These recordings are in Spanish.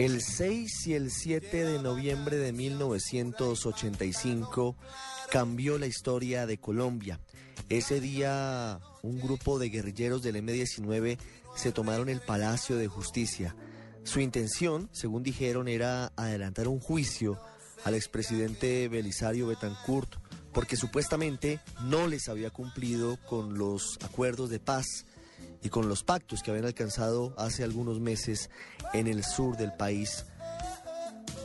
El 6 y el 7 de noviembre de 1985 cambió la historia de Colombia. Ese día un grupo de guerrilleros del M-19 se tomaron el Palacio de Justicia. Su intención, según dijeron, era adelantar un juicio al expresidente Belisario Betancourt porque supuestamente no les había cumplido con los acuerdos de paz y con los pactos que habían alcanzado hace algunos meses en el sur del país.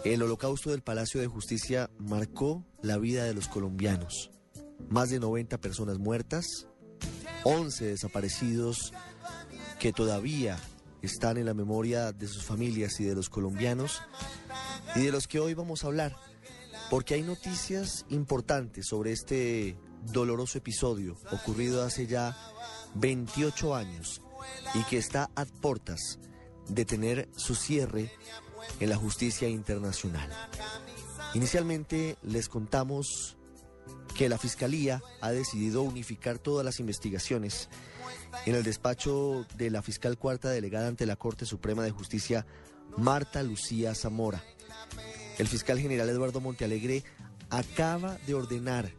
El holocausto del Palacio de Justicia marcó la vida de los colombianos. Más de 90 personas muertas, 11 desaparecidos que todavía están en la memoria de sus familias y de los colombianos y de los que hoy vamos a hablar, porque hay noticias importantes sobre este doloroso episodio ocurrido hace ya 28 años y que está a puertas de tener su cierre en la justicia internacional. Inicialmente les contamos que la Fiscalía ha decidido unificar todas las investigaciones en el despacho de la fiscal cuarta delegada ante la Corte Suprema de Justicia, Marta Lucía Zamora. El fiscal general Eduardo Montealegre acaba de ordenar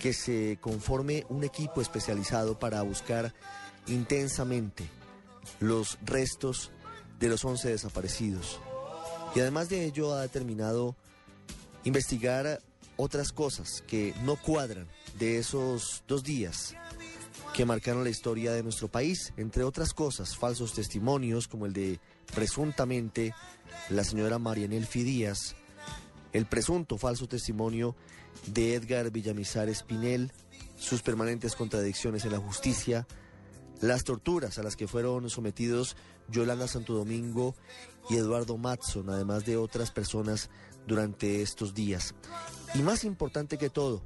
que se conforme un equipo especializado para buscar intensamente los restos de los 11 desaparecidos. Y además de ello ha determinado investigar otras cosas que no cuadran de esos dos días que marcaron la historia de nuestro país, entre otras cosas, falsos testimonios como el de presuntamente la señora Marianel Fidías, el presunto falso testimonio de Edgar Villamizar Espinel, sus permanentes contradicciones en la justicia, las torturas a las que fueron sometidos Yolanda Santo Domingo y Eduardo Matson, además de otras personas durante estos días. Y más importante que todo,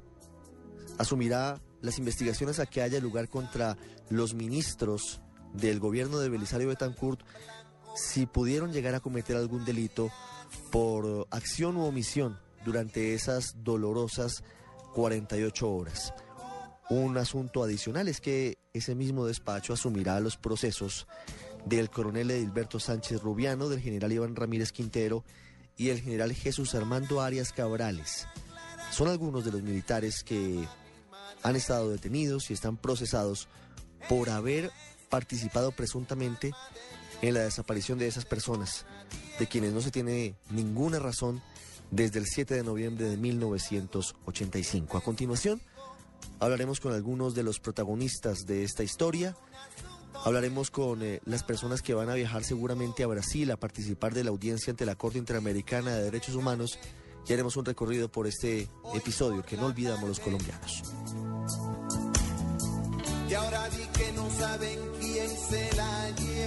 asumirá las investigaciones a que haya lugar contra los ministros del gobierno de Belisario Betancourt si pudieron llegar a cometer algún delito por acción u omisión durante esas dolorosas 48 horas. Un asunto adicional es que ese mismo despacho asumirá los procesos del coronel Edilberto Sánchez Rubiano, del general Iván Ramírez Quintero y el general Jesús Armando Arias Cabrales. Son algunos de los militares que han estado detenidos y están procesados por haber participado presuntamente en la desaparición de esas personas, de quienes no se tiene ninguna razón desde el 7 de noviembre de 1985. A continuación, hablaremos con algunos de los protagonistas de esta historia. Hablaremos con eh, las personas que van a viajar seguramente a Brasil a participar de la audiencia ante la Corte Interamericana de Derechos Humanos y haremos un recorrido por este episodio que no olvidamos los colombianos. Y ahora di que no saben quién se la llevó.